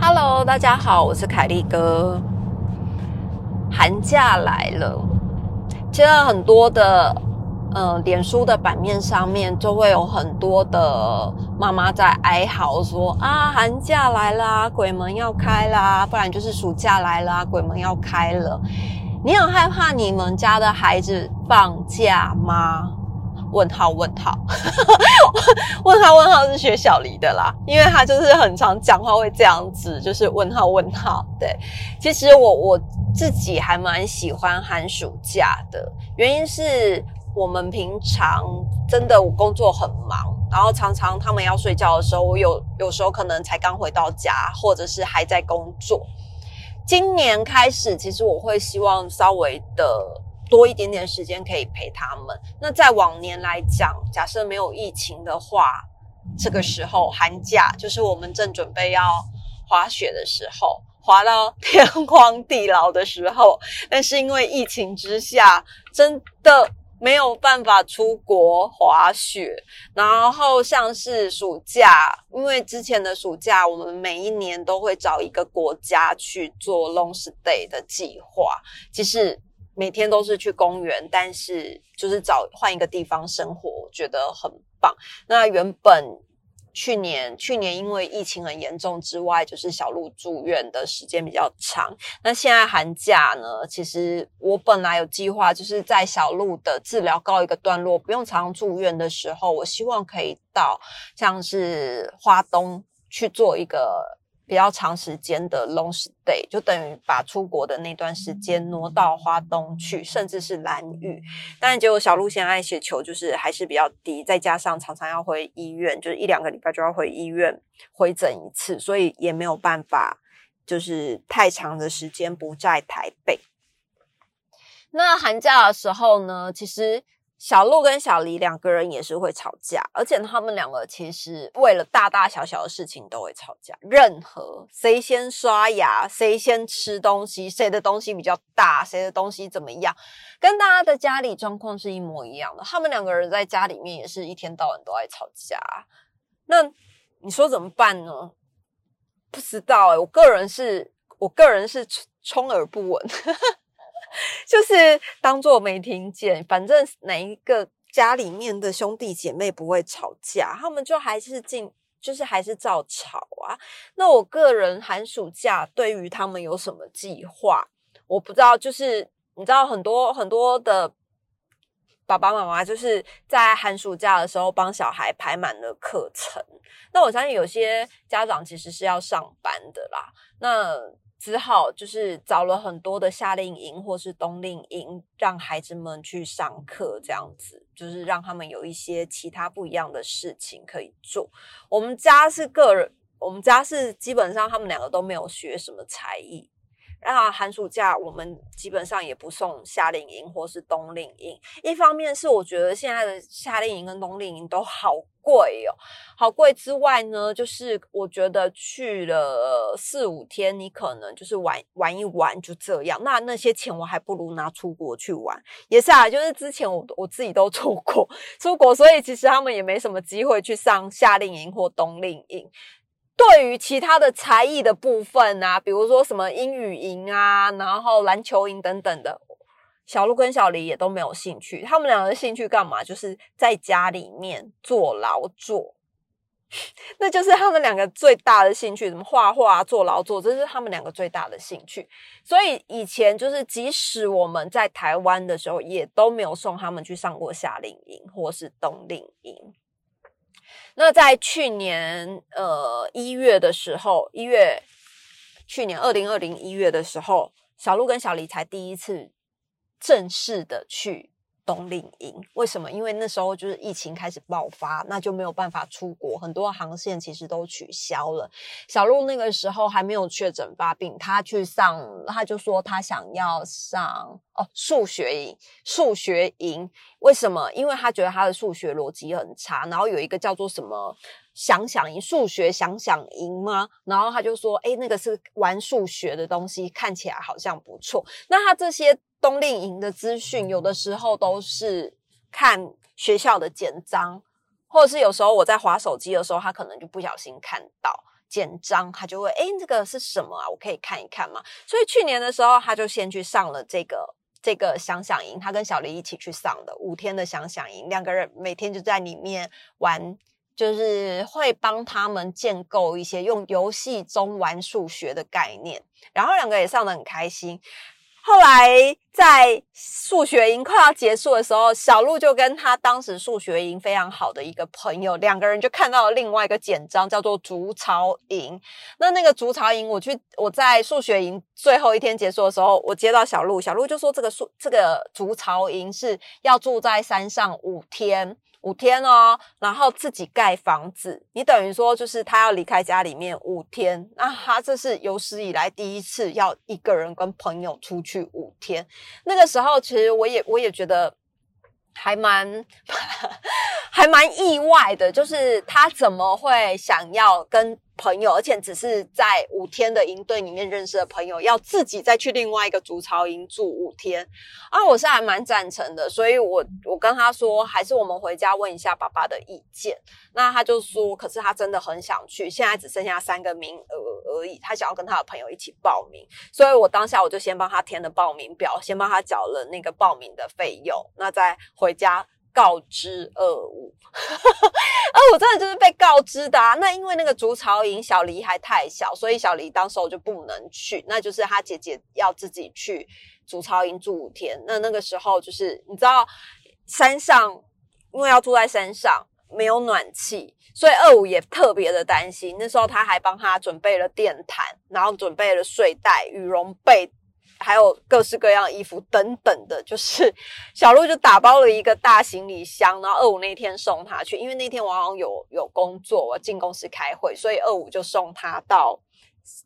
Hello，大家好，我是凯利哥。寒假来了，现在很多的呃，脸书的版面上面就会有很多的妈妈在哀嚎说啊，寒假来啦，鬼门要开啦，不然就是暑假来啦，鬼门要开了。你很害怕你们家的孩子放假吗？问号 问号，问号问号是学小黎的啦，因为他就是很常讲话会这样子，就是问号问号。对，其实我我自己还蛮喜欢寒暑假的，原因是我们平常真的我工作很忙，然后常常他们要睡觉的时候，我有有时候可能才刚回到家，或者是还在工作。今年开始，其实我会希望稍微的。多一点点时间可以陪他们。那在往年来讲，假设没有疫情的话，这个时候寒假就是我们正准备要滑雪的时候，滑到天荒地老的时候。但是因为疫情之下，真的没有办法出国滑雪。然后像是暑假，因为之前的暑假，我们每一年都会找一个国家去做 long stay 的计划，其实。每天都是去公园，但是就是找换一个地方生活，我觉得很棒。那原本去年去年因为疫情很严重之外，就是小鹿住院的时间比较长。那现在寒假呢，其实我本来有计划，就是在小鹿的治疗告一个段落，不用常住院的时候，我希望可以到像是花东去做一个。比较长时间的 long stay，就等于把出国的那段时间挪到花东去，甚至是蓝屿。但结果小鹿现在血球就是还是比较低，再加上常常要回医院，就是一两个礼拜就要回医院回诊一次，所以也没有办法，就是太长的时间不在台北。那寒假的时候呢，其实。小鹿跟小黎两个人也是会吵架，而且他们两个其实为了大大小小的事情都会吵架。任何谁先刷牙，谁先吃东西，谁的东西比较大，谁的东西怎么样，跟大家的家里状况是一模一样的。他们两个人在家里面也是一天到晚都在吵架。那你说怎么办呢？不知道哎，我个人是我个人是充耳不闻。就是当做没听见，反正哪一个家里面的兄弟姐妹不会吵架，他们就还是进，就是还是照吵啊。那我个人寒暑假对于他们有什么计划，我不知道。就是你知道，很多很多的爸爸妈妈就是在寒暑假的时候帮小孩排满了课程。那我相信有些家长其实是要上班的啦。那只好就是找了很多的夏令营或是冬令营，让孩子们去上课，这样子就是让他们有一些其他不一样的事情可以做。我们家是个人，我们家是基本上他们两个都没有学什么才艺。那寒暑假我们基本上也不送夏令营或是冬令营。一方面是我觉得现在的夏令营跟冬令营都好贵哦，好贵之外呢，就是我觉得去了四五天，你可能就是玩玩一玩就这样。那那些钱我还不如拿出国去玩。也是啊，就是之前我我自己都出国出国，所以其实他们也没什么机会去上夏令营或冬令营。对于其他的才艺的部分啊，比如说什么英语营啊，然后篮球营等等的，小鹿跟小黎也都没有兴趣。他们两个的兴趣干嘛？就是在家里面做劳作，那就是他们两个最大的兴趣。什么画画、做劳作，这是他们两个最大的兴趣。所以以前就是，即使我们在台湾的时候，也都没有送他们去上过夏令营或是冬令营。那在去年呃一月的时候，一月去年二零二零一月的时候，小鹿跟小黎才第一次正式的去冬令营。为什么？因为那时候就是疫情开始爆发，那就没有办法出国，很多航线其实都取消了。小鹿那个时候还没有确诊发病，他去上，他就说他想要上哦数学营，数学营。为什么？因为他觉得他的数学逻辑很差，然后有一个叫做什么？想想赢数学，想想赢吗？然后他就说：“哎，那个是玩数学的东西，看起来好像不错。”那他这些冬令营的资讯，有的时候都是看学校的简章，或者是有时候我在划手机的时候，他可能就不小心看到简章，他就会：“哎，这个是什么啊？我可以看一看吗？”所以去年的时候，他就先去上了这个这个想想营，他跟小黎一起去上的五天的想想营，两个人每天就在里面玩。就是会帮他们建构一些用游戏中玩数学的概念，然后两个也上得很开心。后来在数学营快要结束的时候，小鹿就跟他当时数学营非常好的一个朋友，两个人就看到了另外一个简章，叫做竹巢营。那那个竹巢营，我去我在数学营最后一天结束的时候，我接到小鹿，小鹿就说这个数这个竹巢营是要住在山上五天。五天哦，然后自己盖房子，你等于说就是他要离开家里面五天，那他这是有史以来第一次要一个人跟朋友出去五天。那个时候其实我也我也觉得还蛮还蛮意外的，就是他怎么会想要跟。朋友，而且只是在五天的营队里面认识的朋友，要自己再去另外一个竹巢营住五天啊！我是还蛮赞成的，所以我我跟他说，还是我们回家问一下爸爸的意见。那他就说，可是他真的很想去，现在只剩下三个名额而已，他想要跟他的朋友一起报名。所以我当下我就先帮他填了报名表，先帮他缴了那个报名的费用，那再回家。告知二五，二五真的就是被告知的啊。那因为那个竹巢营小黎还太小，所以小黎当时候就不能去。那就是他姐姐要自己去竹巢营住五天。那那个时候就是你知道，山上因为要住在山上，没有暖气，所以二五也特别的担心。那时候他还帮他准备了电毯，然后准备了睡袋、羽绒被。还有各式各样衣服等等的，就是小鹿就打包了一个大行李箱，然后二五那天送他去，因为那天我好像有有工作，我进公司开会，所以二五就送他到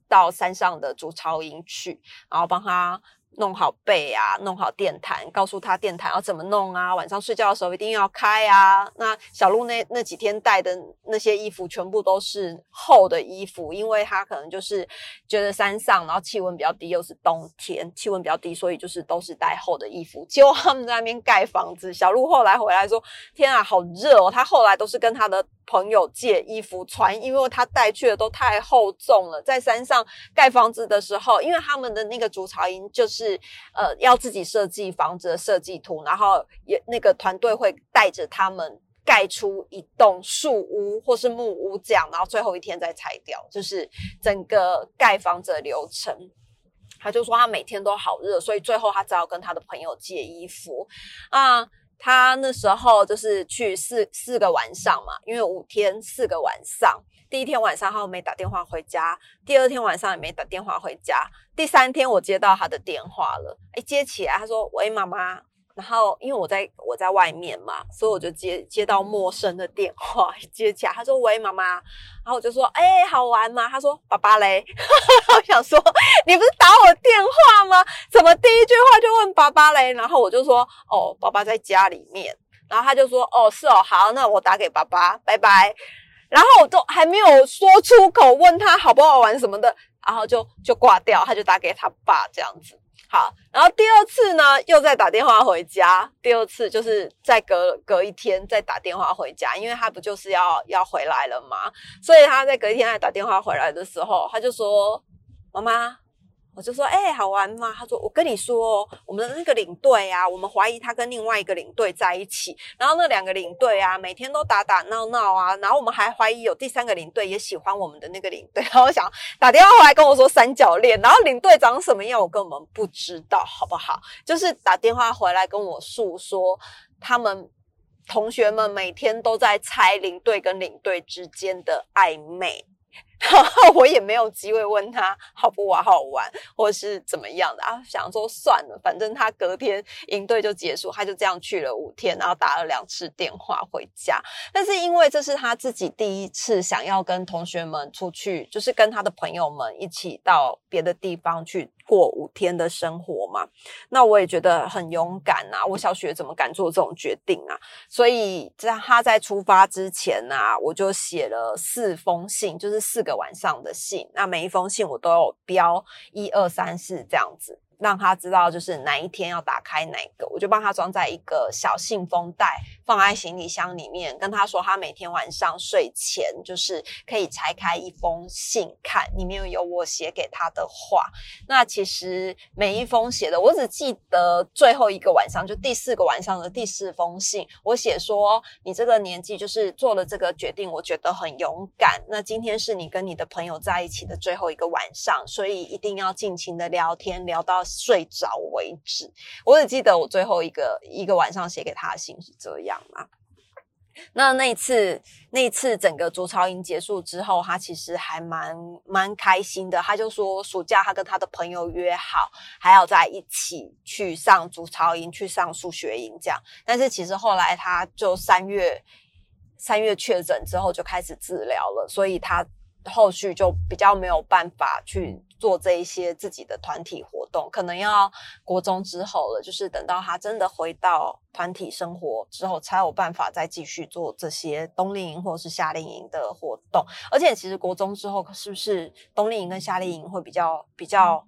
到山上的竹巢营去，然后帮他。弄好被啊，弄好电毯，告诉他电毯要怎么弄啊。晚上睡觉的时候一定要开啊。那小鹿那那几天带的那些衣服全部都是厚的衣服，因为他可能就是觉得山上，然后气温比较低，又是冬天，气温比较低，所以就是都是带厚的衣服。结果他们在那边盖房子，小鹿后来回来说：“天啊，好热哦！”他后来都是跟他的。朋友借衣服穿，因为他带去的都太厚重了。在山上盖房子的时候，因为他们的那个竹巢营就是是呃要自己设计房子的设计图，然后也那个团队会带着他们盖出一栋树屋或是木屋这样，然后最后一天再拆掉，就是整个盖房子的流程。他就说他每天都好热，所以最后他只好跟他的朋友借衣服啊。他那时候就是去四四个晚上嘛，因为五天四个晚上，第一天晚上他没打电话回家，第二天晚上也没打电话回家，第三天我接到他的电话了，哎，接起来他说：“喂，妈妈。”然后因为我在我在外面嘛，所以我就接接到陌生的电话，接起来他说：“喂，妈妈。”然后我就说：“哎，好玩吗？”他说：“爸爸嘞。”我想说：“你不是打我电话吗？怎么第一句话就问爸爸嘞？”然后我就说：“哦，爸爸在家里面。”然后他就说：“哦，是哦，好，那我打给爸爸，拜拜。”然后我都还没有说出口问他好不好玩什么的，然后就就挂掉，他就打给他爸这样子。好，然后第二次呢，又再打电话回家。第二次就是再隔隔一天再打电话回家，因为他不就是要要回来了嘛，所以他在隔一天再打电话回来的时候，他就说：“妈妈。”我就说，哎，好玩吗？他说，我跟你说，我们的那个领队啊，我们怀疑他跟另外一个领队在一起，然后那两个领队啊，每天都打打闹闹啊，然后我们还怀疑有第三个领队也喜欢我们的那个领队，然后想打电话回来跟我说三角恋，然后领队长什么样，我根本不知道，好不好？就是打电话回来跟我诉说，他们同学们每天都在猜领队跟领队之间的暧昧。然后我也没有机会问他好不好好玩，或是怎么样的啊。想说算了，反正他隔天营队就结束，他就这样去了五天，然后打了两次电话回家。但是因为这是他自己第一次想要跟同学们出去，就是跟他的朋友们一起到别的地方去过五天的生活嘛。那我也觉得很勇敢啊！我小学怎么敢做这种决定啊？所以在他在出发之前啊，我就写了四封信，就是四个晚上的信。那每一封信我都有标一二三四这样子。让他知道就是哪一天要打开哪个，我就帮他装在一个小信封袋，放在行李箱里面。跟他说，他每天晚上睡前就是可以拆开一封信看，里面有我写给他的话。那其实每一封写的，我只记得最后一个晚上，就第四个晚上的第四封信，我写说你这个年纪就是做了这个决定，我觉得很勇敢。那今天是你跟你的朋友在一起的最后一个晚上，所以一定要尽情的聊天，聊到。睡着为止，我只记得我最后一个一个晚上写给他的信是这样嘛。那那一次那一次整个竹巢营结束之后，他其实还蛮蛮开心的。他就说暑假他跟他的朋友约好，还要在一起去上竹巢营，去上数学营这样。但是其实后来他就三月三月确诊之后就开始治疗了，所以他后续就比较没有办法去。做这一些自己的团体活动，可能要国中之后了，就是等到他真的回到团体生活之后，才有办法再继续做这些冬令营或者是夏令营的活动。而且，其实国中之后是不是冬令营跟夏令营会比较比较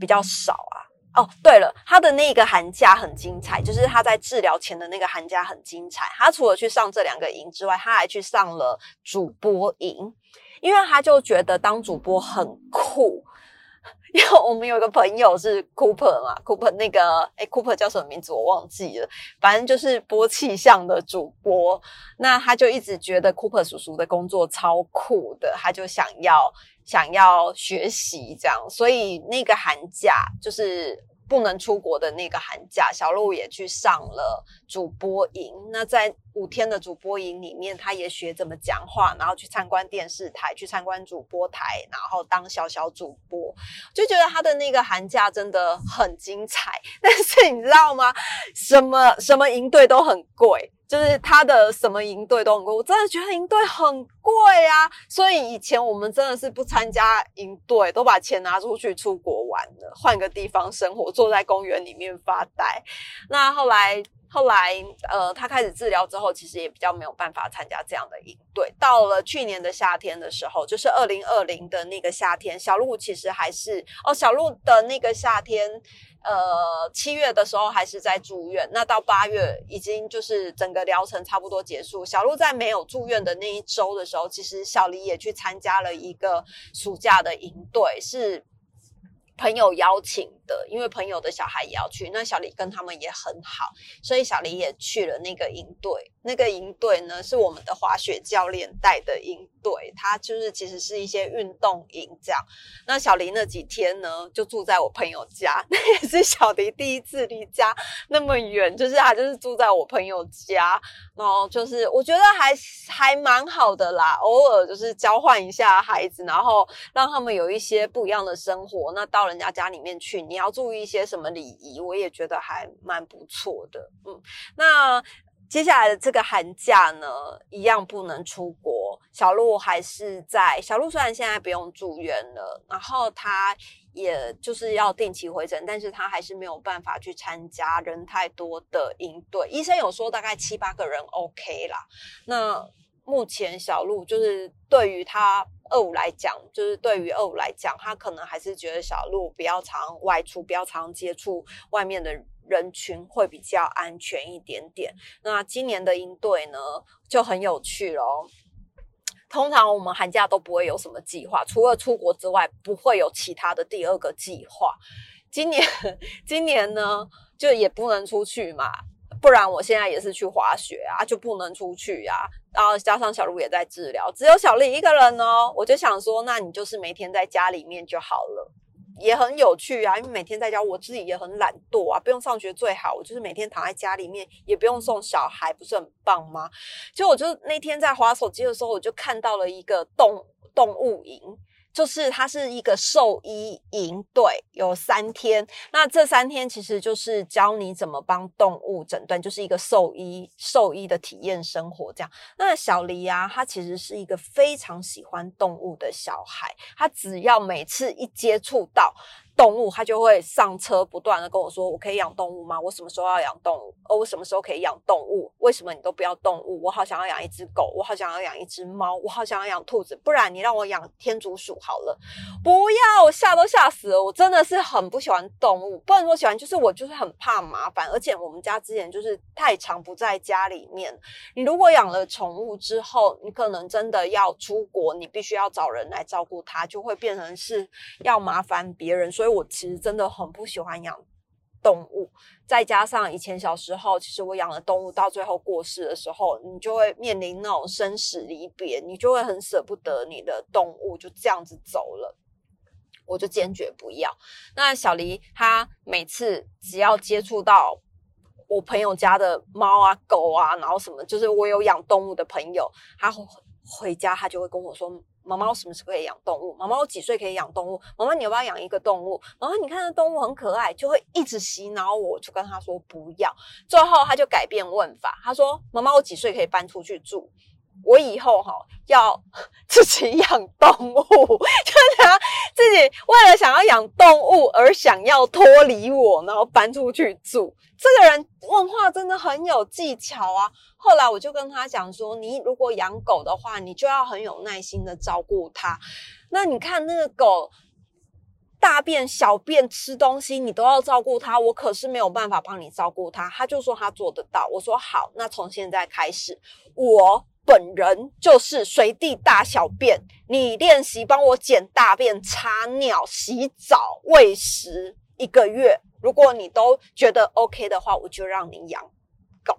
比较少啊？哦，对了，他的那个寒假很精彩，就是他在治疗前的那个寒假很精彩。他除了去上这两个营之外，他还去上了主播营。因为他就觉得当主播很酷，因为我们有一个朋友是 Cooper 嘛，Cooper 那个哎，Cooper 叫什么名字我忘记了，反正就是播气象的主播。那他就一直觉得 Cooper 叔叔的工作超酷的，他就想要想要学习这样，所以那个寒假就是。不能出国的那个寒假，小鹿也去上了主播营。那在五天的主播营里面，他也学怎么讲话，然后去参观电视台，去参观主播台，然后当小小主播。就觉得他的那个寒假真的很精彩。但是你知道吗？什么什么营队都很贵。就是他的什么营队都很贵，我真的觉得营队很贵啊！所以以前我们真的是不参加营队，都把钱拿出去出国玩了，换个地方生活，坐在公园里面发呆。那后来。后来，呃，他开始治疗之后，其实也比较没有办法参加这样的营队。到了去年的夏天的时候，就是二零二零的那个夏天，小鹿其实还是哦，小鹿的那个夏天，呃，七月的时候还是在住院。那到八月，已经就是整个疗程差不多结束。小鹿在没有住院的那一周的时候，其实小黎也去参加了一个暑假的营队，是。朋友邀请的，因为朋友的小孩也要去，那小李跟他们也很好，所以小李也去了那个营队。那个营队呢，是我们的滑雪教练带的营队，他就是其实是一些运动营这样。那小黎那几天呢，就住在我朋友家，那也是小黎第一次离家那么远，就是他就是住在我朋友家，然后就是我觉得还还蛮好的啦，偶尔就是交换一下孩子，然后让他们有一些不一样的生活。那到人家家里面去，你要注意一些什么礼仪，我也觉得还蛮不错的。嗯，那。接下来的这个寒假呢，一样不能出国。小鹿还是在小鹿，虽然现在不用住院了，然后他也就是要定期回诊，但是他还是没有办法去参加人太多的营队。医生有说大概七八个人 OK 啦。那目前小鹿就是对于他二五来讲，就是对于二五来讲，他可能还是觉得小鹿不要常外出，不要常接触外面的。人群会比较安全一点点。那今年的应对呢，就很有趣喽。通常我们寒假都不会有什么计划，除了出国之外，不会有其他的第二个计划。今年，今年呢，就也不能出去嘛，不然我现在也是去滑雪啊，就不能出去呀。然后加上小鹿也在治疗，只有小丽一个人哦。我就想说，那你就是每天在家里面就好了。也很有趣啊，因为每天在家，我自己也很懒惰啊，不用上学最好。我就是每天躺在家里面，也不用送小孩，不是很棒吗？就我就那天在滑手机的时候，我就看到了一个动动物营。就是它是一个兽医营队，有三天。那这三天其实就是教你怎么帮动物诊断，就是一个兽医兽医的体验生活这样。那小黎啊，他其实是一个非常喜欢动物的小孩，他只要每次一接触到。动物，他就会上车，不断的跟我说：“我可以养动物吗？我什么时候要养动物？哦，我什么时候可以养动物？为什么你都不要动物？我好想要养一只狗，我好想要养一只猫，我好想要养兔子。不然你让我养天竺鼠好了。不要，我吓都吓死了。我真的是很不喜欢动物，不能说喜欢，就是我就是很怕麻烦。而且我们家之前就是太常不在家里面。你如果养了宠物之后，你可能真的要出国，你必须要找人来照顾它，就会变成是要麻烦别人。所以。所以我其实真的很不喜欢养动物，再加上以前小时候，其实我养了动物，到最后过世的时候，你就会面临那种生死离别，你就会很舍不得你的动物就这样子走了，我就坚决不要。那小黎他每次只要接触到我朋友家的猫啊、狗啊，然后什么，就是我有养动物的朋友，他回家他就会跟我说。妈妈，什么时候可以养动物？妈妈，我几岁可以养动物？妈妈，你要不要养一个动物？妈妈，你看那动物很可爱，就会一直洗脑我，就跟他说不要。最后他就改变问法，他说：“妈妈，我几岁可以搬出去住？”我以后哈要 自己养动物，就是他自己为了想要养动物而想要脱离我，然后搬出去住。这个人问话真的很有技巧啊！后来我就跟他讲说，你如果养狗的话，你就要很有耐心的照顾它。那你看那个狗大便、小便、吃东西，你都要照顾它，我可是没有办法帮你照顾它。他就说他做得到。我说好，那从现在开始我。本人就是随地大小便，你练习帮我捡大便、擦尿、洗澡、喂食一个月，如果你都觉得 OK 的话，我就让你养狗。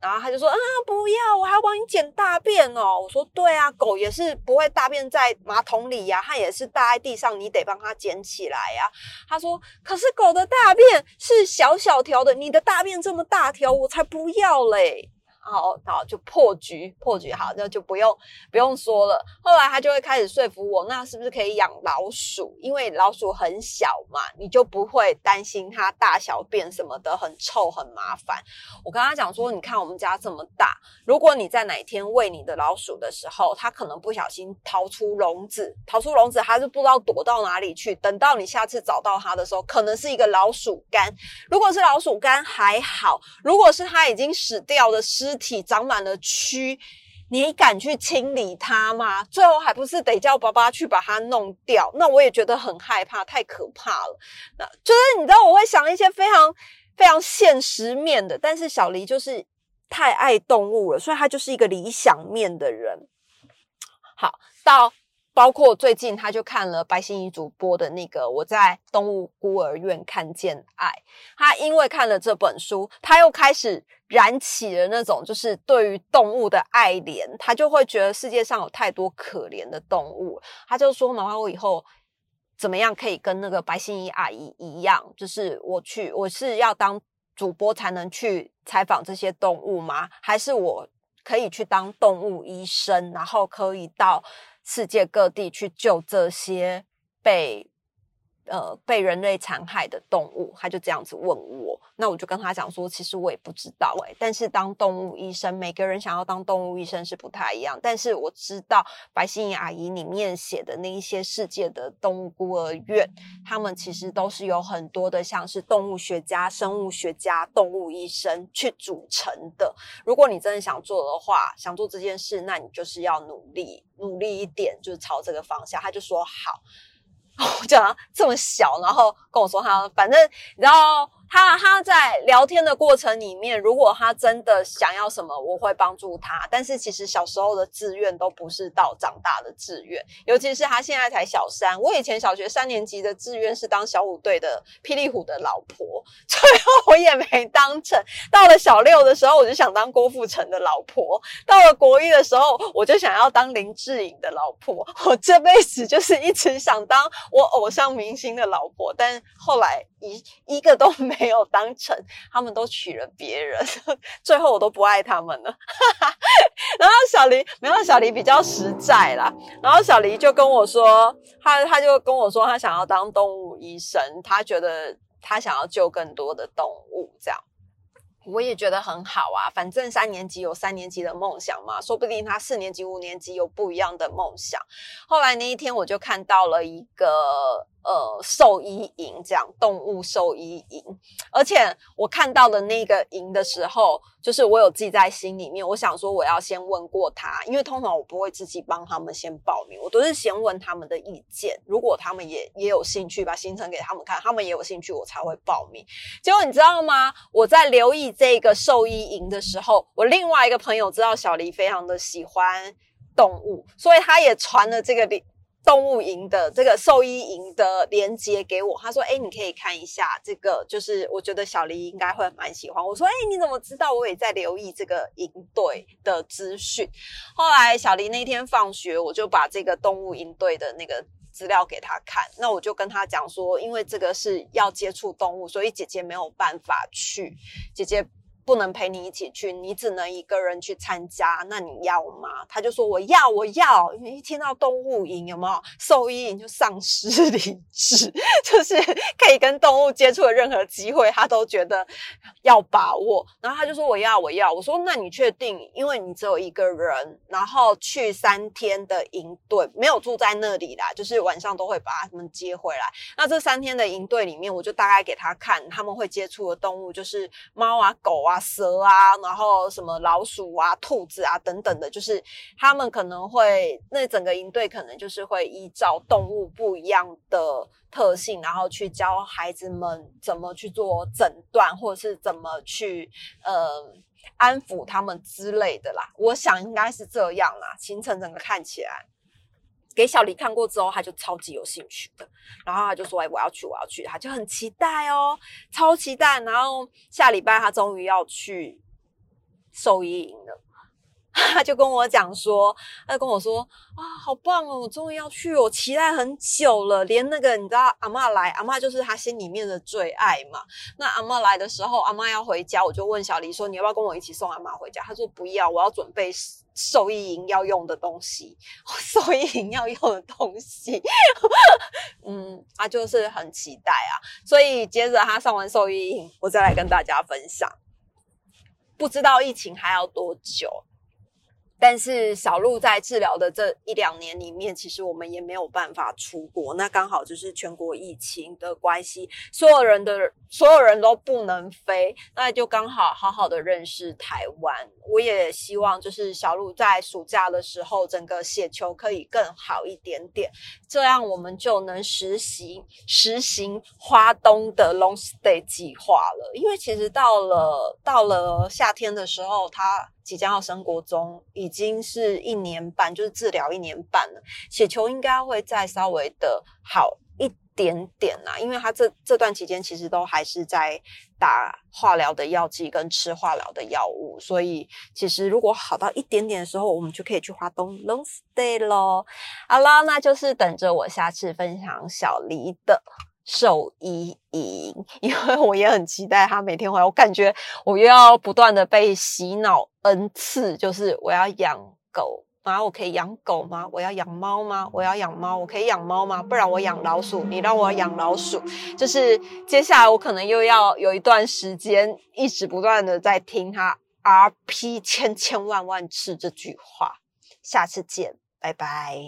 然后他就说啊，不要，我还要帮你捡大便哦。我说对啊，狗也是不会大便在马桶里呀，它也是大在地上，你得帮它捡起来呀。他说，可是狗的大便是小小条的，你的大便这么大条，我才不要嘞。好，好就破局，破局好，那就不用不用说了。后来他就会开始说服我，那是不是可以养老鼠？因为老鼠很小嘛，你就不会担心它大小便什么的很臭很麻烦。我跟他讲说，你看我们家这么大，如果你在哪天喂你的老鼠的时候，它可能不小心逃出笼子，逃出笼子还是不知道躲到哪里去。等到你下次找到它的时候，可能是一个老鼠干。如果是老鼠干还好，如果是它已经死掉的尸。体长满了蛆，你敢去清理它吗？最后还不是得叫爸爸去把它弄掉？那我也觉得很害怕，太可怕了。那就是你知道，我会想一些非常非常现实面的，但是小黎就是太爱动物了，所以他就是一个理想面的人。好，到。包括最近他就看了白心怡主播的那个《我在动物孤儿院看见爱》，他因为看了这本书，他又开始燃起了那种就是对于动物的爱怜，他就会觉得世界上有太多可怜的动物，他就说：“妈妈，我以后怎么样可以跟那个白心怡阿姨一样？就是我去，我是要当主播才能去采访这些动物吗？还是我可以去当动物医生，然后可以到？”世界各地去救这些被。呃，被人类残害的动物，他就这样子问我，那我就跟他讲说，其实我也不知道哎，但是当动物医生，每个人想要当动物医生是不太一样，但是我知道白心怡阿姨里面写的那一些世界的动物孤儿院，他们其实都是有很多的像是动物学家、生物学家、动物医生去组成的。如果你真的想做的话，想做这件事，那你就是要努力，努力一点，就是朝这个方向。他就说好。我讲他这么小，然后跟我说他，反正你知道。他他在聊天的过程里面，如果他真的想要什么，我会帮助他。但是其实小时候的志愿都不是到长大的志愿，尤其是他现在才小三。我以前小学三年级的志愿是当小虎队的霹雳虎的老婆，最后我也没当成。到了小六的时候，我就想当郭富城的老婆；到了国一的时候，我就想要当林志颖的老婆。我这辈子就是一直想当我偶像明星的老婆，但后来。一一个都没有当成，他们都娶了别人，最后我都不爱他们了。然后小黎，没有小黎比较实在啦。然后小黎就跟我说，他他就跟我说，他想要当动物医生，他觉得他想要救更多的动物，这样。我也觉得很好啊，反正三年级有三年级的梦想嘛，说不定他四年级、五年级有不一样的梦想。后来那一天，我就看到了一个。呃，兽医营这样，动物兽医营，而且我看到的那个营的时候，就是我有记在心里面。我想说，我要先问过他，因为通常我不会自己帮他们先报名，我都是先问他们的意见。如果他们也也有兴趣，把行程给他们看，他们也有兴趣，我才会报名。结果你知道吗？我在留意这个兽医营的时候，我另外一个朋友知道小黎非常的喜欢动物，所以他也传了这个动物营的这个兽医营的连接给我，他说：“哎，你可以看一下这个，就是我觉得小黎应该会蛮喜欢。”我说：“哎，你怎么知道？我也在留意这个营队的资讯。”后来小黎那天放学，我就把这个动物营队的那个资料给他看。那我就跟他讲说：“因为这个是要接触动物，所以姐姐没有办法去。”姐姐。不能陪你一起去，你只能一个人去参加。那你要吗？他就说我要，我要。因为一听到动物营有没有兽医营，就丧失 理智，就是可以跟动物接触的任何机会，他都觉得要把握。然后他就说我要，我要。我说那你确定？因为你只有一个人，然后去三天的营队，没有住在那里啦，就是晚上都会把他们接回来。那这三天的营队里面，我就大概给他看他们会接触的动物，就是猫啊、狗啊。蛇啊，然后什么老鼠啊、兔子啊等等的，就是他们可能会那整个营队可能就是会依照动物不一样的特性，然后去教孩子们怎么去做诊断，或者是怎么去呃安抚他们之类的啦。我想应该是这样啦，行程整个看起来。给小黎看过之后，他就超级有兴趣的，然后他就说：“哎，我要去，我要去。”他就很期待哦，超期待。然后下礼拜他终于要去兽医营了，他就跟我讲说：“他就跟我说啊，好棒哦，我终于要去，我期待很久了。连那个你知道，阿妈来，阿妈就是他心里面的最爱嘛。那阿妈来的时候，阿妈要回家，我就问小黎说：你要不要跟我一起送阿妈回家？他说不要，我要准备。”兽医营要用的东西，兽医营要用的东西，嗯，他就是很期待啊。所以接着他上完兽医营，我再来跟大家分享。不知道疫情还要多久。但是小鹿在治疗的这一两年里面，其实我们也没有办法出国。那刚好就是全国疫情的关系，所有人的所有人都不能飞，那就刚好好好的认识台湾。我也希望就是小鹿在暑假的时候，整个雪球可以更好一点点，这样我们就能实行实行花东的 long stay 计划了。因为其实到了到了夏天的时候，它。即将要升国中，已经是一年半，就是治疗一年半了。血球应该会再稍微的好一点点啦，因为他这这段期间其实都还是在打化疗的药剂跟吃化疗的药物，所以其实如果好到一点点的时候，我们就可以去华东 long stay 咯。好啦，那就是等着我下次分享小黎的。兽医营，因为我也很期待他每天回来。我感觉我又要不断的被洗脑 n 次，就是我要养狗，然后我可以养狗吗？我要养猫吗？我要养猫，我可以养猫吗？不然我养老鼠，你让我养老鼠。就是接下来我可能又要有一段时间，一直不断的在听他 RP 千千万万次这句话。下次见，拜拜。